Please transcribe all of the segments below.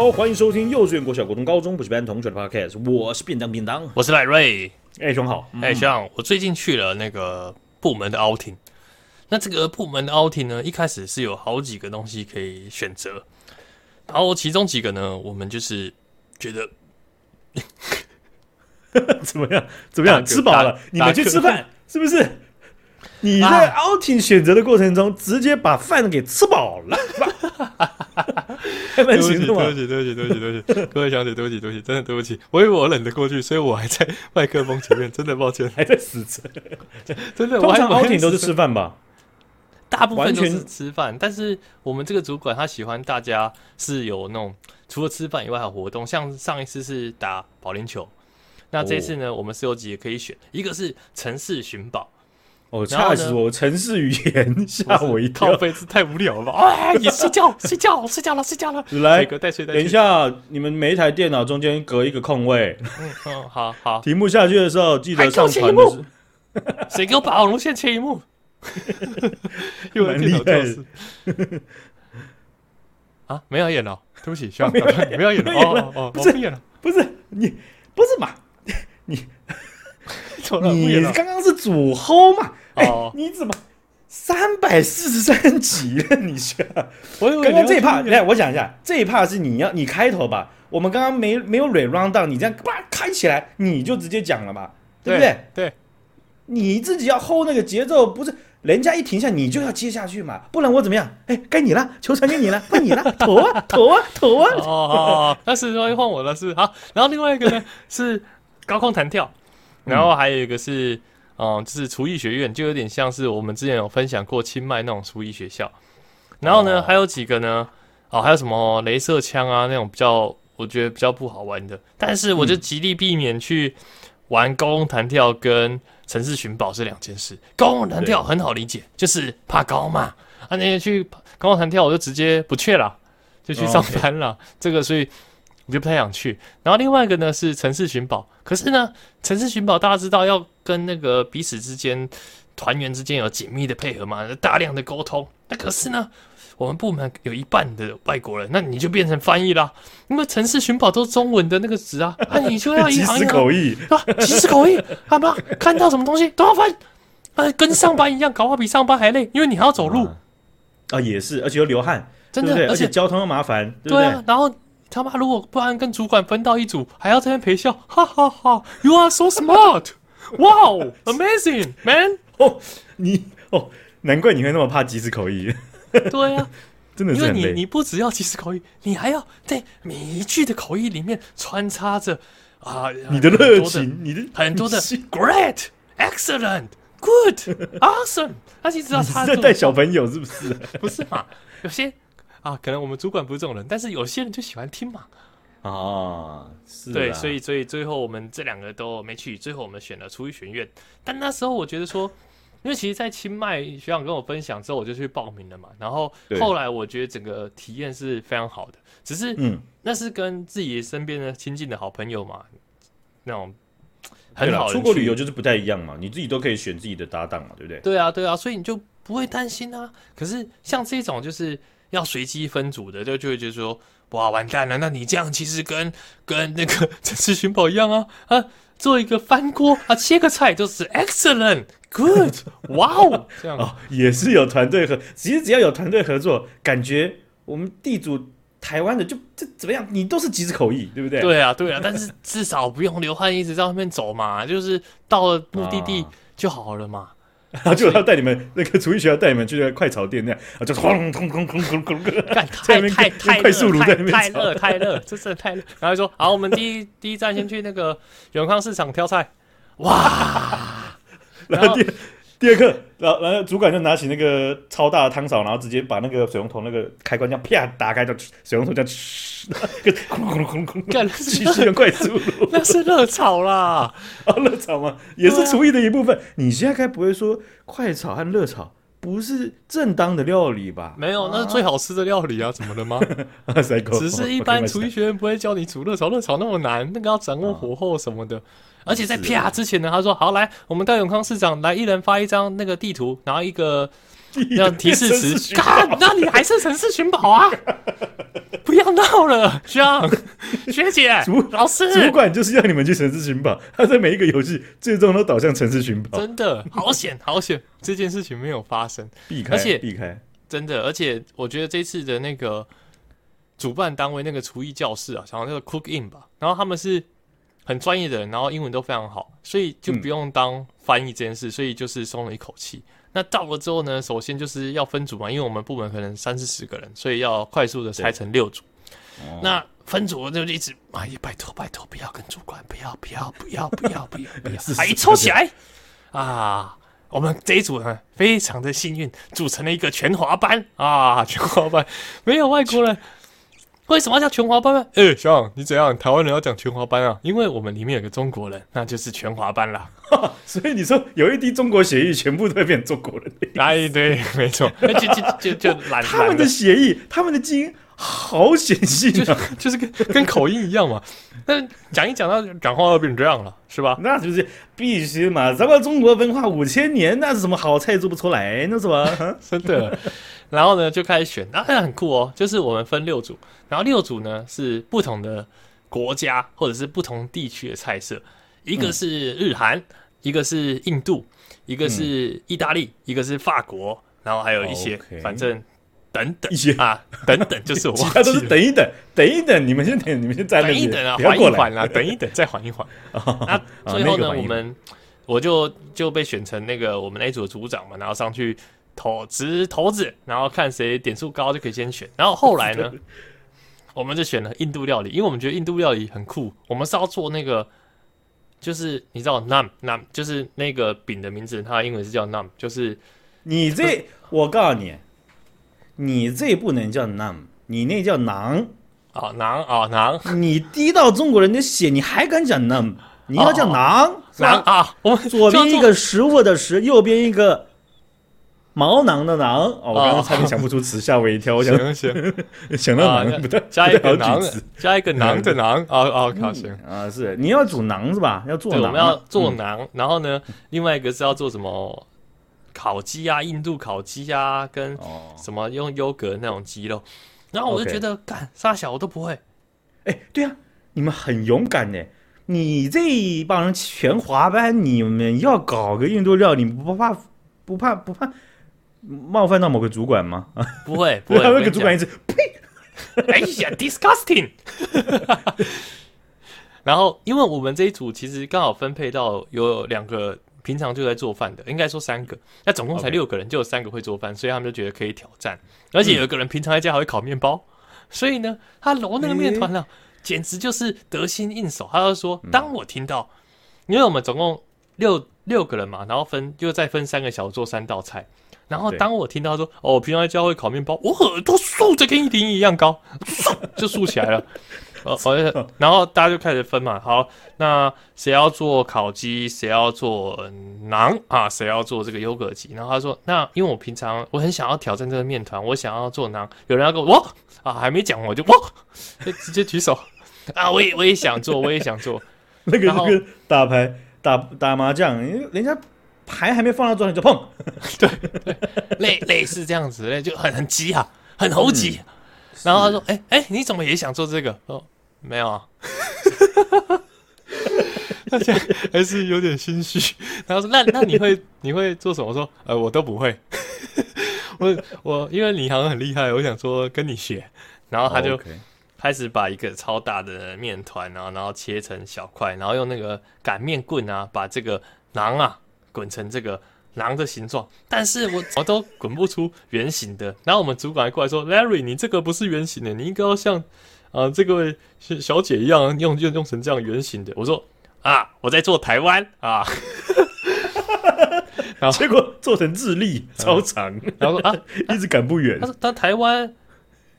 好，欢迎收听幼稚园、国小、国中、高中补习班同学的 podcast，我是便当便当，我是赖瑞。哎，兄好，哎，兄，我最近去了那个部门的 outing，那这个部门的 outing 呢，一开始是有好几个东西可以选择，然后其中几个呢，我们就是觉得 怎么样？怎么样？吃饱了，你们去吃饭是不是？你在 outing 选择的过程中，直接把饭给吃饱了。对不起，对不起，对不起，对不起，对不起，各位小姐，对不起，对不起，真的对不起。我以为我忍得过去，所以我还在麦克风前面，真的抱歉，还在死撑。真的，通常 outing 都是吃饭吧？大部分都是吃饭，但是我们这个主管他喜欢大家是有那种除了吃饭以外还有活动，像上一次是打保龄球，那这次呢，我们是有几个可以选，一个是城市寻宝。哦，吓死我！城市语言吓我一跳，靠北是太无聊了吧？哎，你睡觉，睡觉，睡觉了，睡觉了。来，等一下，你们每一台电脑中间隔一个空位。嗯嗯，好好。题目下去的时候，记得上传的是。谁给我把网路线切一幕？又来电脑教室。啊，没有演了，对不起，需 要没有演了哦哦，不是演了，不是你，不是嘛？你。你刚刚是主 hold 嘛？哎、欸，你怎么三百四十三集了？你是？我，刚刚这一趴，来，我讲一下，这一趴是你要你开头吧？我们刚刚没没有 re round down，你这样叭开起来，你就直接讲了嘛，对不对？对，你自己要 hold 那个节奏，不是人家一停下，你就要接下去嘛，不然我怎么样？哎、欸，该你了，球传给你了，换你了，投啊投啊投啊！哦哦，那是终于换我了，是好。然后另外一个呢是高空弹跳。然后还有一个是，嗯，就是厨艺学院，就有点像是我们之前有分享过清迈那种厨艺学校。然后呢，还有几个呢，哦，还有什么镭射枪啊那种比较，我觉得比较不好玩的。但是我就极力避免去玩高空弹跳跟城市寻宝是两件事。高空弹跳很好理解，就是怕高嘛。啊，那些去高空弹跳我就直接不去了，就去上班了。这个所以。我就不太想去，然后另外一个呢是城市寻宝，可是呢，城市寻宝大家知道要跟那个彼此之间团员之间有紧密的配合嘛，大量的沟通。那可是呢，我们部门有一半的外国人，那你就变成翻译啦。因为城市寻宝都是中文的那个词啊，那、啊、你就要一行一行口译啊，即时口译，好不？看到什么东西都要翻，啊，跟上班一样，搞不好比上班还累，因为你还要走路啊，啊，也是，而且又流汗，真的，对对而且交通又麻烦，对不对？对啊，然后。他妈，如果不然跟主管分到一组，还要在那边陪笑，哈哈哈！You are so smart! Wow, amazing, man! 哦，你哦，难怪你会那么怕即时口译。对呀、啊，真的是。因为你你不只要即时口译，你还要在每一句的口译里面穿插着啊，你的热情，你的很多的 great, excellent, good, awesome。他其实要插在带小朋友是不是？不是嘛？有些。啊，可能我们主管不是这种人，但是有些人就喜欢听嘛。啊，是。对，所以所以最后我们这两个都没去，最后我们选了厨艺学院。但那时候我觉得说，因为其实，在清迈学长跟我分享之后，我就去报名了嘛。然后后来我觉得整个体验是非常好的，只是嗯，那是跟自己身边的亲近的好朋友嘛，那种很好。出国旅游就是不太一样嘛，你自己都可以选自己的搭档嘛，对不对？对啊，对啊，所以你就不会担心啊。可是像这种就是。要随机分组的，就就会觉得说，哇，完蛋了！那你这样其实跟跟那个城市寻宝一样啊啊，做一个翻锅啊，切个菜就是 excellent good，哇哦，这样哦，也是有团队合，其实只要有团队合作，感觉我们地主台湾的就这怎么样，你都是即时口译，对不对？对啊，对啊，但是至少不用流汗一直在外面走嘛，就是到了目的地就好了嘛。然后就要带你们那个厨艺学校带你们去那个快炒店那样，啊，就轰轰轰轰轰轰，干太 太太快速炉在那边太热太热，真的太热。然后说好，我们第一第一站先去那个永康市场挑菜，哇，然后第。二课，然后然后主管就拿起那个超大的汤勺，然后直接把那个水龙头那个开关这样啪打开，就水龙头这样 个轰轰轰隆，干继续用快速炉，那是热炒啦，啊 热炒吗？也是厨艺的一部分。啊、你现在该不会说快炒和热炒不是正当的料理吧？没有，那是最好吃的料理啊，怎么了吗？只是一般厨艺学院不会教你煮热炒，热炒那么难，那个要掌握火候什么的。啊而且在啪之前呢，他说：“好，来，我们带永康市长来，一人发一张那个地图，然后一个要提示词。看，那你还是城市寻宝啊？不要闹闹了，学长、学姐、主老师，主管就是要你们去城市寻宝，他在每一个游戏最终都导向城市寻宝。真的好险，好险，这件事情没有发生，避开，而且避开，真的，而且我觉得这次的那个主办单位那个厨艺教室啊，像那个 Cook In 吧，然后他们是很专业的人，然后英文都非常好，所以就不用当翻译这件事，嗯、所以就是松了一口气。那到了之后呢，首先就是要分组嘛，因为我们部门可能三四十个人，所以要快速的拆成六组。哦、那分组就一直哎呀，拜托拜托，不要跟主管，不要不要不要不要不要不要，还一抽起来啊！我们这一组呢，非常的幸运，组成了一个全华班啊，全华班没有外国人。为什么要叫全华班呢？哎、欸，小王，你怎样？台湾人要讲全华班啊？因为我们里面有个中国人，那就是全华班啦。所以你说有一滴中国血液，全部都会变中国人。哎，对，没错，就就就就懒。他们的血液，他们的基因好显性啊，就 是跟跟口音一样嘛。但讲一讲到讲话要变成这样了，是吧？那就是必须嘛。咱们中国文化五千年，那是什么好菜做不出来，那是吧？真的。然后呢，就开始选，那、啊、很酷哦。就是我们分六组，然后六组呢是不同的国家或者是不同地区的菜色，一个是日韩，嗯、一个是印度，一个是意大利，嗯、一个是法国，然后还有一些反正等等一些啊，等等就是我，其他都是等一等，等一等，你们先等，你们先在那边，等一等啊，缓一缓啊，等一等，再缓一缓。那最后呢，我们我就就被选成那个我们那组的组长嘛，然后上去。投掷骰子，然后看谁点数高就可以先选。然后后来呢，我们就选了印度料理，因为我们觉得印度料理很酷。我们是要做那个，就是你知道 num num，就是那个饼的名字，它的英文是叫 num，就是你这，我告诉你，你这不能叫 naan，你那叫囊啊囊啊囊。你滴到中国人的血，你还敢讲 naan？你要叫囊囊啊！我们左边一个食物的食，右边一个。毛囊的囊，哦，我刚刚差点想不出词，吓我一跳。我想 想到囊，不对，加一个囊，加一个囊的囊，哦哦，好行啊，是你要煮囊是吧？要做囊，我们要做囊，然后呢，另外一个是要做什么烤鸡啊，印度烤鸡啊，跟什么用优格那种鸡肉，然后我就觉得干啥小我都不会，哎，对啊，你们很勇敢呢，你这一帮人全华班，你们要搞个印度料理，不怕不怕不怕？冒犯到某个主管吗？不会，不会。那个主管一直呸！哎呀，disgusting。然后，因为我们这一组其实刚好分配到有两个平常就在做饭的，应该说三个。那总共才六个人，就有三个会做饭，所以他们就觉得可以挑战。而且有一个人平常在家还会烤面包，所以呢，他揉那个面团呢，简直就是得心应手。他就说：“当我听到，因为我们总共六六个人嘛，然后分又再分三个小时做三道菜。”然后当我听到说哦，我平常在家会烤面包，我耳朵竖着跟一顶一样高，竖 就竖起来了。呃，然后大家就开始分嘛。好，那谁要做烤鸡，谁要做馕啊，谁要做这个优格鸡。然后他说，那因为我平常我很想要挑战这个面团，我想要做馕。有人要跟我，我啊，还没讲我就哇，就直接举手 啊，我也我也想做，我也想做。那个那个打牌打打麻将，人家。牌还没放到桌上就碰，对，对类类似这样子，就很很急啊，很猴急。嗯、然后他说：“哎哎、你怎么也想做这个？”哦，没有啊，他还是有点心虚。然后说：“那那你会你会做什么？”我说：“呃，我都不会。我我因为你好像很厉害，我想说跟你学。”然后他就开始把一个超大的面团，然后然后切成小块，然后用那个擀面棍啊，把这个囊啊。滚成这个囊的形状，但是我我都滚不出圆形的。然后我们主管还过来说：“Larry，你这个不是圆形的，你应该要像啊、呃、这个位小姐一样用用用成这样圆形的。”我说：“啊，我在做台湾啊。”然后结果做成智利超长，然后说：“啊，一直赶不远。”他说：“但台湾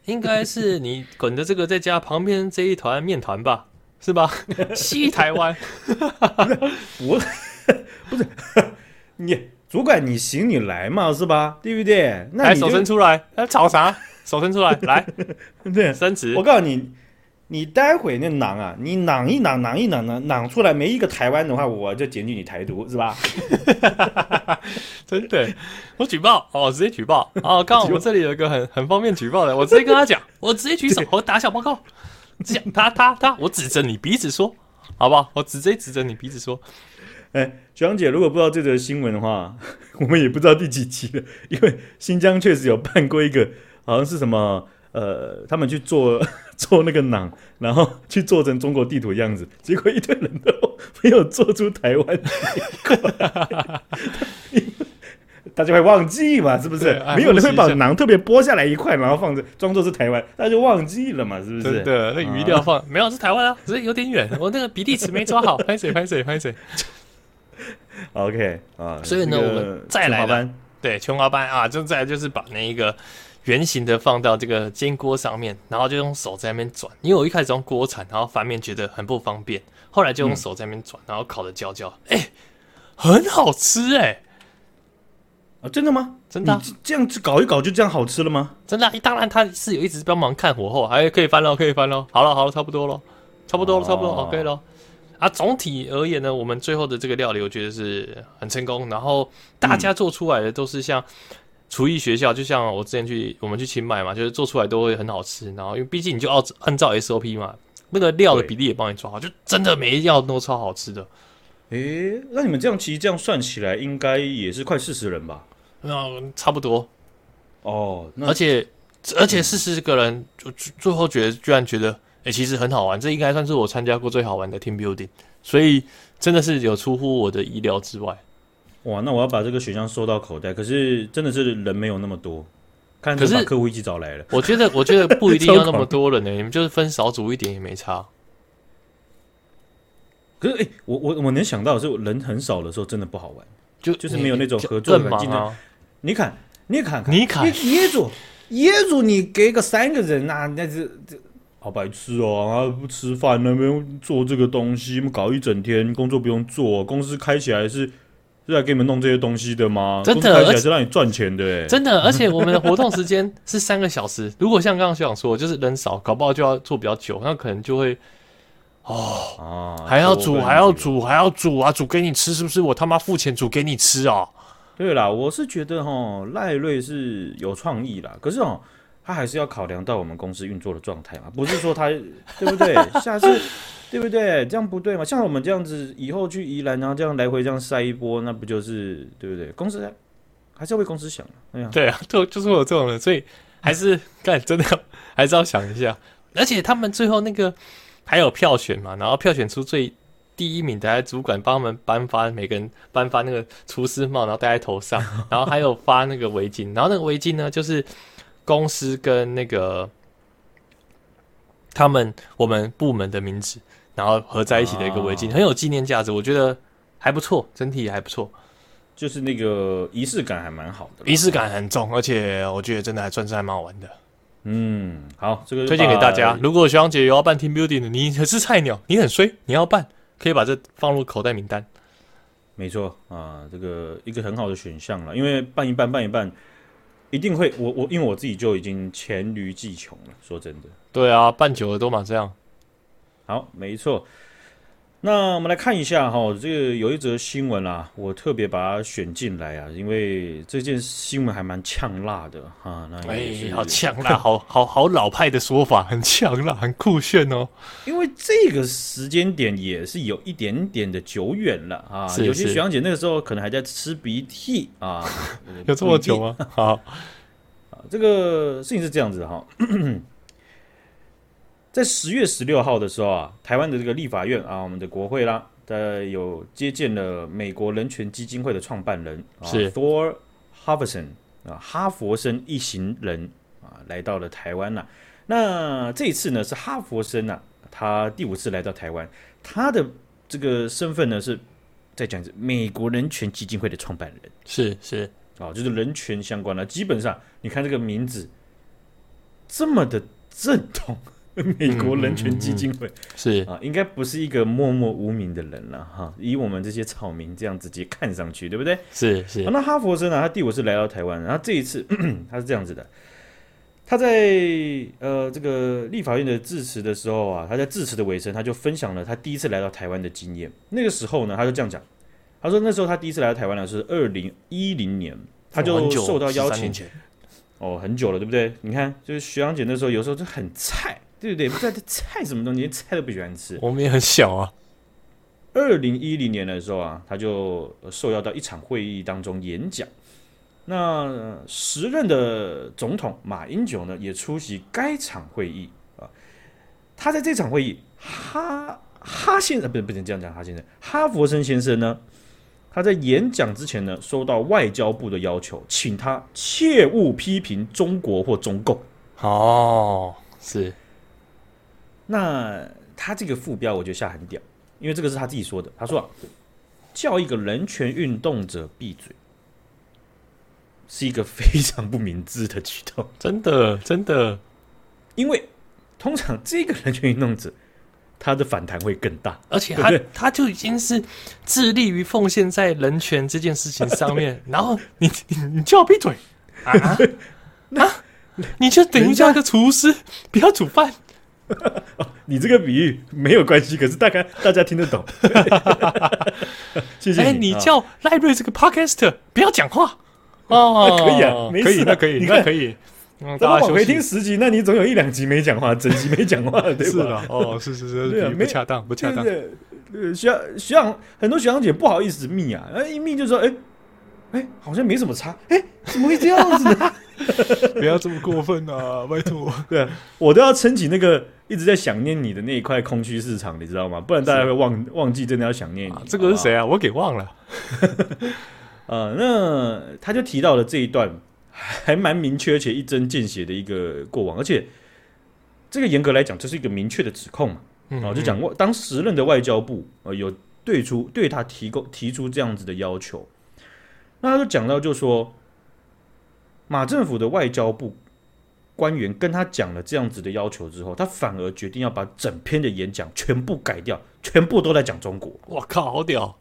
应该是你滚的这个再加旁边这一团面团吧，是吧？西台湾，我。”不是你主管，你行你来嘛，是吧？对不对？那你手伸出来，吵啥？手伸出来，来，对，伸直。我告诉你，你待会那囊啊，你囊一囊，囊一囊呢，囊出来没一个台湾的话，我就检举你台独，是吧？真的，我举报哦，直接举报哦。刚好我们这里有一个很很方便举报的，我直接跟他讲，我直接举手，我打小报告，讲他他他，我指着你鼻子说，好不好？我直接指着你鼻子说，哎，学长姐，如果不知道这则新闻的话，我们也不知道第几集了，因为新疆确实有办过一个，好像是什么。呃，他们去做 做那个囊，然后去做成中国地图的样子，结果一堆人都没有做出台湾的 大家会忘记嘛？是不是？没有人会把囊特别剥下来一块，然后放着装作是台湾，大家就忘记了嘛？是不是？真的，那鱼一定要放，啊、没有是台湾啊，只是有点远，我那个比例尺没抓好，拍水拍水拍水。OK 啊，所以呢，我们再来班，对，琼华班啊，就再来就是把那一个。圆形的放到这个煎锅上面，然后就用手在那边转。因为我一开始用锅铲，然后翻面觉得很不方便，后来就用手在那边转，然后烤的焦焦，哎、欸，很好吃哎、欸！啊，真的吗？真的、啊？这样子搞一搞就这样好吃了吗？真的、啊？当然他是有一直帮忙看火候，还可以翻喽，可以翻喽。好了好了，差不多了，差不多了，差不多了，OK 了。啊，总体而言呢，我们最后的这个料理，我觉得是很成功。然后大家做出来的都是像。厨艺学校就像我之前去，我们去清迈嘛，就是做出来都会很好吃。然后因为毕竟你就要按照 SOP 嘛，那个料的比例也帮你抓好，就真的每一样都超好吃的。诶、欸，那你们这样其实这样算起来，应该也是快四十人吧？那差不多。哦，而且而且四十个人，就最后觉得居然觉得，诶、欸，其实很好玩。这应该算是我参加过最好玩的 team building，所以真的是有出乎我的意料之外。哇，那我要把这个选项收到口袋。可是真的是人没有那么多，看是把客户一起找来了。我觉得，我觉得不一定要那么 多人呢。你们就是分少组一点也没差。可是，哎、欸，我我我能想到的是，人很少的时候真的不好玩，就就是没有那种合作的环境。你看，你看看，你看，业主业主，你给个三个人啊，那是这好白痴哦！啊，不吃饭，那边做这个东西，搞一整天，工作不用做，公司开起来是。是来给你们弄这些东西的吗？真的，而且是让你赚钱的哎！真的，而且我们的活动时间是三个小时。如果像刚刚学长说，就是人少，搞不好就要做比较久，那可能就会哦啊，还要煮，还要煮，还要煮啊，煮给你吃，是不是？我他妈付钱煮给你吃啊！对啦，我是觉得哈，赖瑞是有创意啦，可是哦，他还是要考量到我们公司运作的状态嘛，不是说他 对不对？下次。对不对？这样不对嘛？像我们这样子，以后去宜兰，然后这样来回这样塞一波，那不就是对不对？公司还是要为公司想。哎呀，对啊，就就是我这种人，所以还是干真的 还是要想一下。而且他们最后那个还有票选嘛，然后票选出最第一名的，主管帮他们颁发每个人颁发那个厨师帽，然后戴在头上，然后还有发那个围巾，然后那个围巾呢，就是公司跟那个他们我们部门的名字。然后合在一起的一个围巾，啊、很有纪念价值，我觉得还不错，整体也还不错，就是那个仪式感还蛮好的，仪式感很重，而且我觉得真的还算是还蛮好玩的。嗯，好，这个推荐给大家。如果学长姐有要办 team building 的，你可是菜鸟，你很衰，你要办，可以把这放入口袋名单。没错啊，这个一个很好的选项了，因为办一办，办一办，一定会，我我因为我自己就已经黔驴技穷了，说真的。对啊，办久了都嘛这样。好，没错。那我们来看一下哈，这个有一则新闻啊，我特别把它选进来啊，因为这件新闻还蛮呛辣的哈。那也哎，好呛辣，好好好老派的说法，很呛辣，很酷炫哦。因为这个时间点也是有一点点的久远了啊，是是有些学长姐那个时候可能还在吃鼻涕啊，有这么久吗？好啊，这个事情是这样子哈。在十月十六号的时候啊，台湾的这个立法院啊，我们的国会啦，呃，有接见了美国人权基金会的创办人是 Thor Hafvorson 啊，哈佛森一行人啊，来到了台湾呐。那这一次呢，是哈佛森呐，他第五次来到台湾，他的这个身份呢，是在讲是美国人权基金会的创办人，是是啊，就是人权相关的。基本上，你看这个名字这么的正统。美国人权基金会、嗯嗯嗯、是啊，应该不是一个默默无名的人了哈。以我们这些草民这样直接看上去，对不对？是是。那哈佛生呢？他第五次来到台湾，然后这一次 他是这样子的，他在呃这个立法院的致辞的时候啊，他在致辞的尾声，他就分享了他第一次来到台湾的经验。那个时候呢，他就这样讲，他说那时候他第一次来到台湾呢是二零一零年，他就受到邀请。哦，很久了，对不对？你看，就是徐阳姐那时候有时候就很菜，对不对？不知道这菜什么东西，连菜都不喜欢吃。我们也很小啊。二零一零年的时候啊，他就受邀到一场会议当中演讲。那时任的总统马英九呢，也出席该场会议啊。他在这场会议，哈哈先生，不是不能这样讲，哈先生，哈佛森先生呢，他在演讲之前呢，收到外交部的要求，请他切勿批评中国或中共。哦，是。那他这个副标，我觉得下很屌。因为这个是他自己说的，他说啊，叫一个人权运动者闭嘴，是一个非常不明智的举动，真的真的。因为通常这个人权运动者，他的反弹会更大，而且他他就已经是致力于奉献在人权这件事情上面，然后你你你叫我闭嘴啊啊，你就等于叫一个厨师不要煮饭。你这个比喻没有关系，可是大概大家听得懂。谢谢你。哎，你叫赖瑞这个 Podcaster 不要讲话哦，可以啊，没事，那可以，你看可以。咱们往回听十集，那你总有一两集没讲话，整集没讲话，对吧？是的，哦，是是是，不恰当，不恰当。呃，学长学长，很多学长姐不好意思密啊，一密就说，哎哎，好像没什么差，哎，怎么会这样子呢？不要这么过分啊！拜托，对啊，我都要撑起那个一直在想念你的那一块空虚市场，你知道吗？不然大家会忘忘记真的要想念你。这个是谁啊？我给忘了。呃，那他就提到了这一段还蛮明确且一针见血的一个过往，而且这个严格来讲，这是一个明确的指控嘛。哦，就讲过当时任的外交部呃有对出对他提供提出这样子的要求，那他就讲到就说。马政府的外交部官员跟他讲了这样子的要求之后，他反而决定要把整篇的演讲全部改掉，全部都在讲中国。我靠，好屌！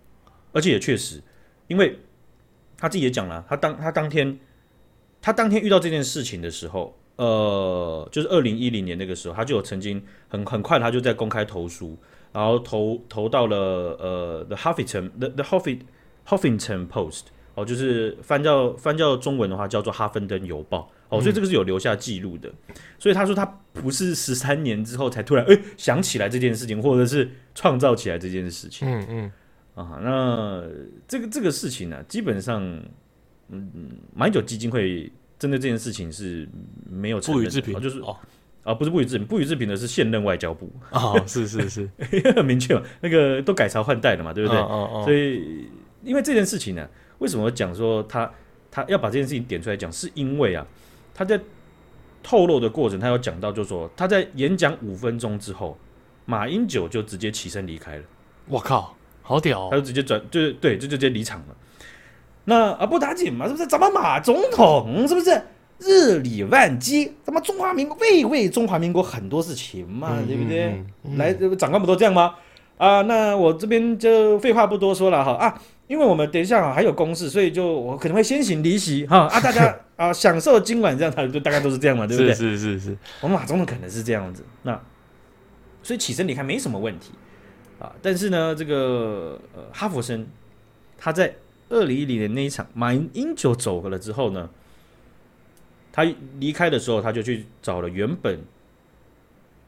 而且也确实，因为他自己也讲了，他当他当天他当天遇到这件事情的时候，呃，就是二零一零年那个时候，他就有曾经很很快，他就在公开投书，然后投投到了呃 The Huffington The The Huffington Huffington Post。哦，就是翻叫翻叫中文的话，叫做《哈芬登邮报》哦，所以这个是有留下记录的。嗯、所以他说他不是十三年之后才突然哎、欸、想起来这件事情，或者是创造起来这件事情。嗯嗯啊，那这个这个事情呢、啊，基本上嗯，马英九基金会针对这件事情是没有不予置评，就是哦啊，不是不予置评，不予置评的是现任外交部哦，是是是，很明确嘛，那个都改朝换代了嘛，对不对？哦哦哦，所以因为这件事情呢、啊。为什么讲说他他要把这件事情点出来讲？是因为啊，他在透露的过程，他有讲到，就是说他在演讲五分钟之后，马英九就直接起身离开了。我靠，好屌、哦！他就直接转，就是对，就直接离场了。那啊，不打紧嘛，是不是？咱们马总统是不是日理万机？咱们中华民国为为中华民国很多事情嘛，嗯、对不对？嗯嗯、来，长官不都这样吗？啊，那我这边就废话不多说了哈啊。因为我们等一下啊还有公事，所以就我可能会先行离席哈啊，大家 啊享受今晚这样，他就大概都是这样嘛，对不对？是是是是，我们马总统可能是这样子，那所以起身离开没什么问题啊。但是呢，这个呃哈佛生他在二零一零年那一场马英九走了之后呢，他离开的时候，他就去找了原本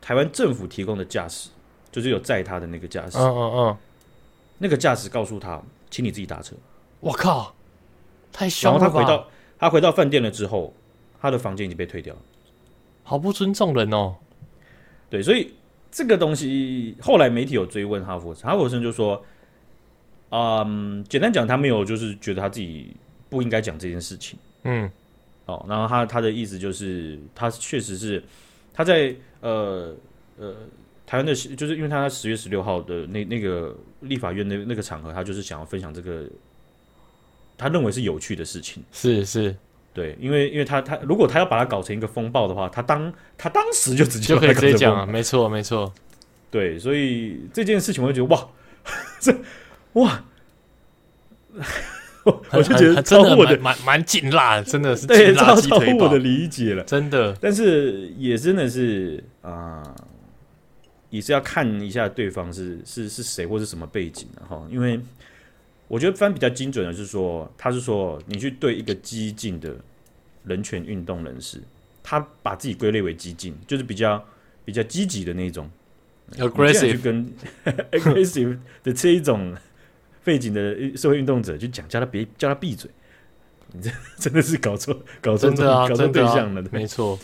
台湾政府提供的驾驶，就是有载他的那个驾驶，嗯嗯嗯，那个驾驶告诉他。请你自己打车。我靠，太凶了！然后他回到他回到饭店了之后，他的房间已经被退掉了，好不尊重人哦。对，所以这个东西后来媒体有追问哈佛森，哈佛森就说：“嗯，简单讲，他没有就是觉得他自己不应该讲这件事情。”嗯，哦，然后他他的意思就是，他确实是他在呃呃。台湾的，就是因为他在十月十六号的那那个立法院那那个场合，他就是想要分享这个，他认为是有趣的事情。是是，对，因为因为他他如果他要把它搞成一个风暴的话，他当他当时就直接就可以直接讲啊，没错没错。对，所以这件事情我就觉得哇，这哇，我就觉得超乎我的蛮蛮劲辣的，真的是对，超超乎我的理解了，真的。但是也真的是啊、呃，也是要看一下对方是是是谁或是什么背景的哈，因为我觉得翻比较精准的是说，他是说你去对一个激进的人权运动人士，他把自己归类为激进，就是比较比较积极的那种。aggressive 跟 aggressive 的这一种背景的社会运动者去讲，叫他别叫他闭嘴，你这真的是搞错搞错搞错对象了，啊、没错。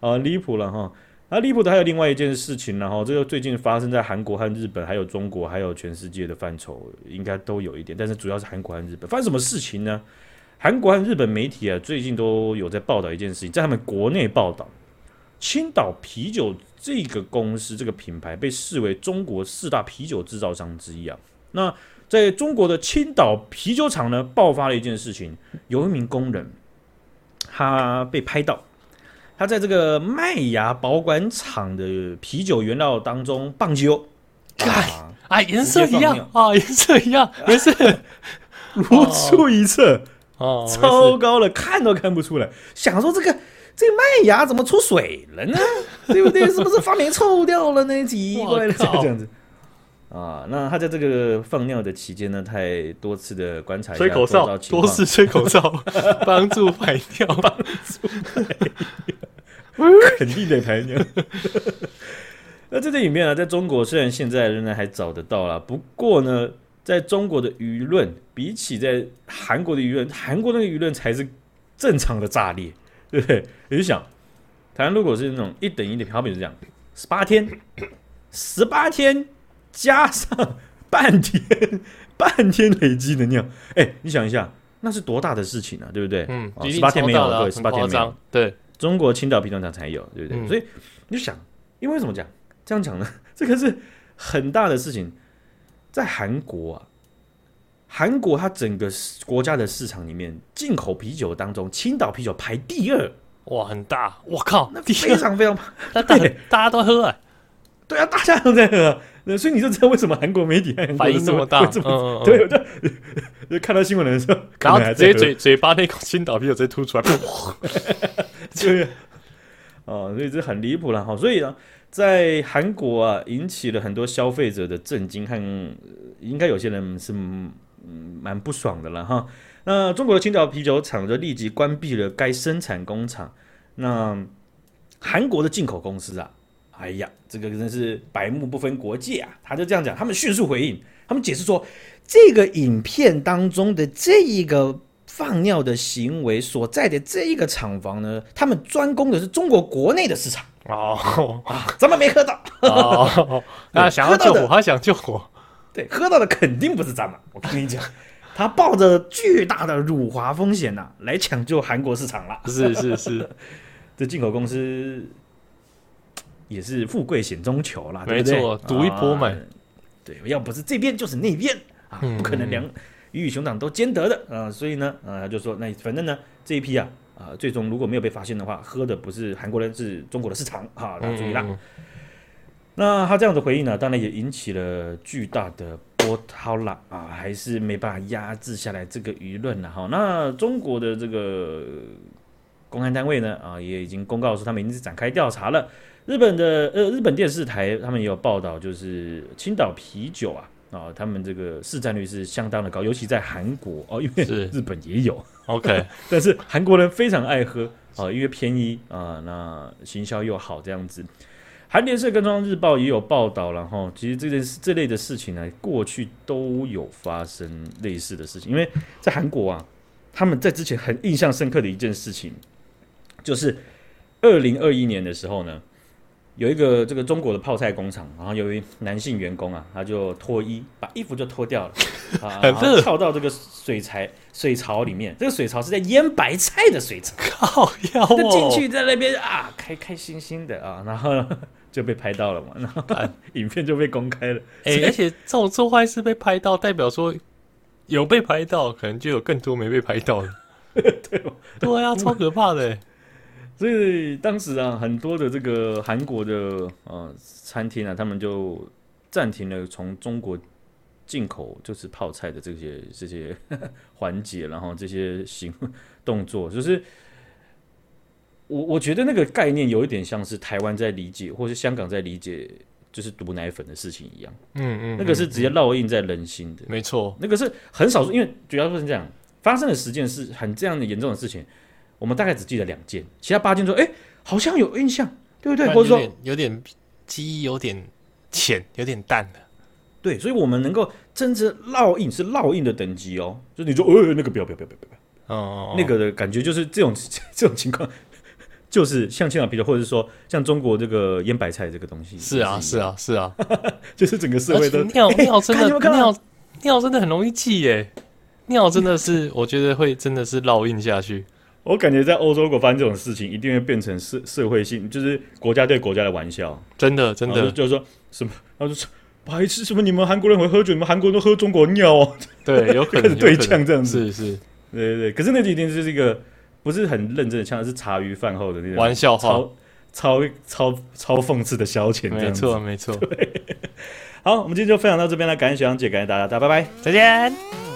啊，离谱了哈！啊，离谱的还有另外一件事情，然后这个最近发生在韩国和日本，还有中国，还有全世界的范畴，应该都有一点，但是主要是韩国和日本发生什么事情呢？韩国和日本媒体啊，最近都有在报道一件事情，在他们国内报道。青岛啤酒这个公司，这个品牌被视为中国四大啤酒制造商之一啊。那在中国的青岛啤酒厂呢，爆发了一件事情，有一名工人，他被拍到，他在这个麦芽保管厂的啤酒原料当中放酒，啊，哎，颜色一样啊，颜色一样，没事，如出一辙，哦，超高了，看都看不出来，想说这个。这麦芽怎么出水了呢？对不对？是不是发霉臭掉了呢？奇怪了，这样子啊。那他在这个放尿的期间呢，他还多次的观察一下，吹口哨，多次吹口哨，帮助排尿，帮助排尿，肯定得排尿。那这个影片呢，在中国虽然现在仍然还找得到啦，不过呢，在中国的舆论比起在韩国的舆论，韩国那个舆论才是正常的炸裂。对不对？你就想，台湾如果是那种一等一的，好比是这样，十八天，十八天加上半天，半天累积的尿，哎，你想一下，那是多大的事情啊，对不对？嗯，十八天没有，对，十八天没有，对，中国青岛啤酒厂才有，对不对？嗯、所以你就想，因为怎么讲？这样讲呢？这个是很大的事情，在韩国啊。韩国它整个国家的市场里面，进口啤酒当中，青岛啤酒排第二，哇，很大，我靠，那非常非常，那大大家都喝啊，对啊，大家都在喝，那所以你就知道为什么韩国媒体反应这么大，这么对，就看到新闻的时候，然后直接嘴嘴巴那口青岛啤酒直接吐出来，对，哦，所以这很离谱了哈，所以呢，在韩国啊，引起了很多消费者的震惊和，应该有些人是。嗯，蛮不爽的了哈。那中国的青岛啤酒厂就立即关闭了该生产工厂。那韩国的进口公司啊，哎呀，这个真是白目不分国界啊！他就这样讲，他们迅速回应，他们解释说，这个影片当中的这一个放尿的行为所在的这一个厂房呢，他们专攻的是中国国内的市场哦，咱们没喝到哦，他想要救火，他想救火。对，喝到的肯定不是咱们。我跟你讲，他抱着巨大的辱华风险呐、啊，来抢救韩国市场了。是是是，这进口公司也是富贵险中求啦，没错，赌一波嘛。对，要不是这边就是那边啊，不可能两鱼与熊掌都兼得的啊、呃。所以呢，啊、呃，就说那反正呢，这一批啊，啊、呃，最终如果没有被发现的话，喝的不是韩国人，是中国的市场啊，大家注意啦。嗯那他这样的回应呢，当然也引起了巨大的波涛啦啊，还是没办法压制下来这个舆论了哈。那中国的这个公安单位呢啊，也已经公告说他们已经是展开调查了。日本的呃日本电视台他们也有报道，就是青岛啤酒啊啊，他们这个市占率是相当的高，尤其在韩国哦，因为日本也有 OK，但是韩国人非常爱喝啊，因为便宜啊，那行销又好这样子。韩联社跟中央日报也有报道，然后其实这件事这类的事情呢，过去都有发生类似的事情。因为在韩国啊，他们在之前很印象深刻的一件事情，就是二零二一年的时候呢，有一个这个中国的泡菜工厂，然后有一男性员工啊，他就脱衣，把衣服就脱掉了 啊，然后跳到这个水材水槽里面，这个水槽是在腌白菜的水槽，靠腰就进去在那边啊，开开心心的啊，然后。就被拍到了嘛，然后影片就被公开了。哎、欸，而且这种做坏事被拍到，代表说有被拍到，可能就有更多没被拍到的。对吧，对啊，超可怕的。所以当时啊，很多的这个韩国的呃餐厅啊，他们就暂停了从中国进口就是泡菜的这些 这些环节，然后这些行动作，就是我我觉得那个概念有一点像是台湾在理解，或是香港在理解，就是毒奶粉的事情一样。嗯嗯，那个是直接烙印在人心的，没错。那个是很少数，因为主要说是这样发生的十件是，很这样的严重的事情，我们大概只记得两件，其他八件说，哎、欸，好像有印象，对不对？或者说有点记忆有点浅，有点淡的。对，所以我们能够真正烙印是烙印的等级哦，就你说，呃，那个不要不要不要不要不要，哦，那个的感觉就是这种 这种情况，就是像青岛啤酒，或者是说像中国这个腌白菜这个东西，是啊是啊是啊，就是整个社会的尿 尿真的尿尿真的很容易记耶，尿真的是我觉得会真的是烙印下去。我感觉在欧洲如果发生这种事情，一定会变成社社会性，就是国家对国家的玩笑，真的真的就是说什么，然后就说。白痴什么？你们韩国人会喝酒？你们韩国人都喝中国尿哦？对，有可能 对呛这样子。是是，对对对。可是那几天就是一个不是很认真的呛，是茶余饭后的那种玩笑话，超超超超讽刺的消遣。没错 没错。好，我们今天就分享到这边了，感谢学长姐，感谢大家，大家拜拜，再见。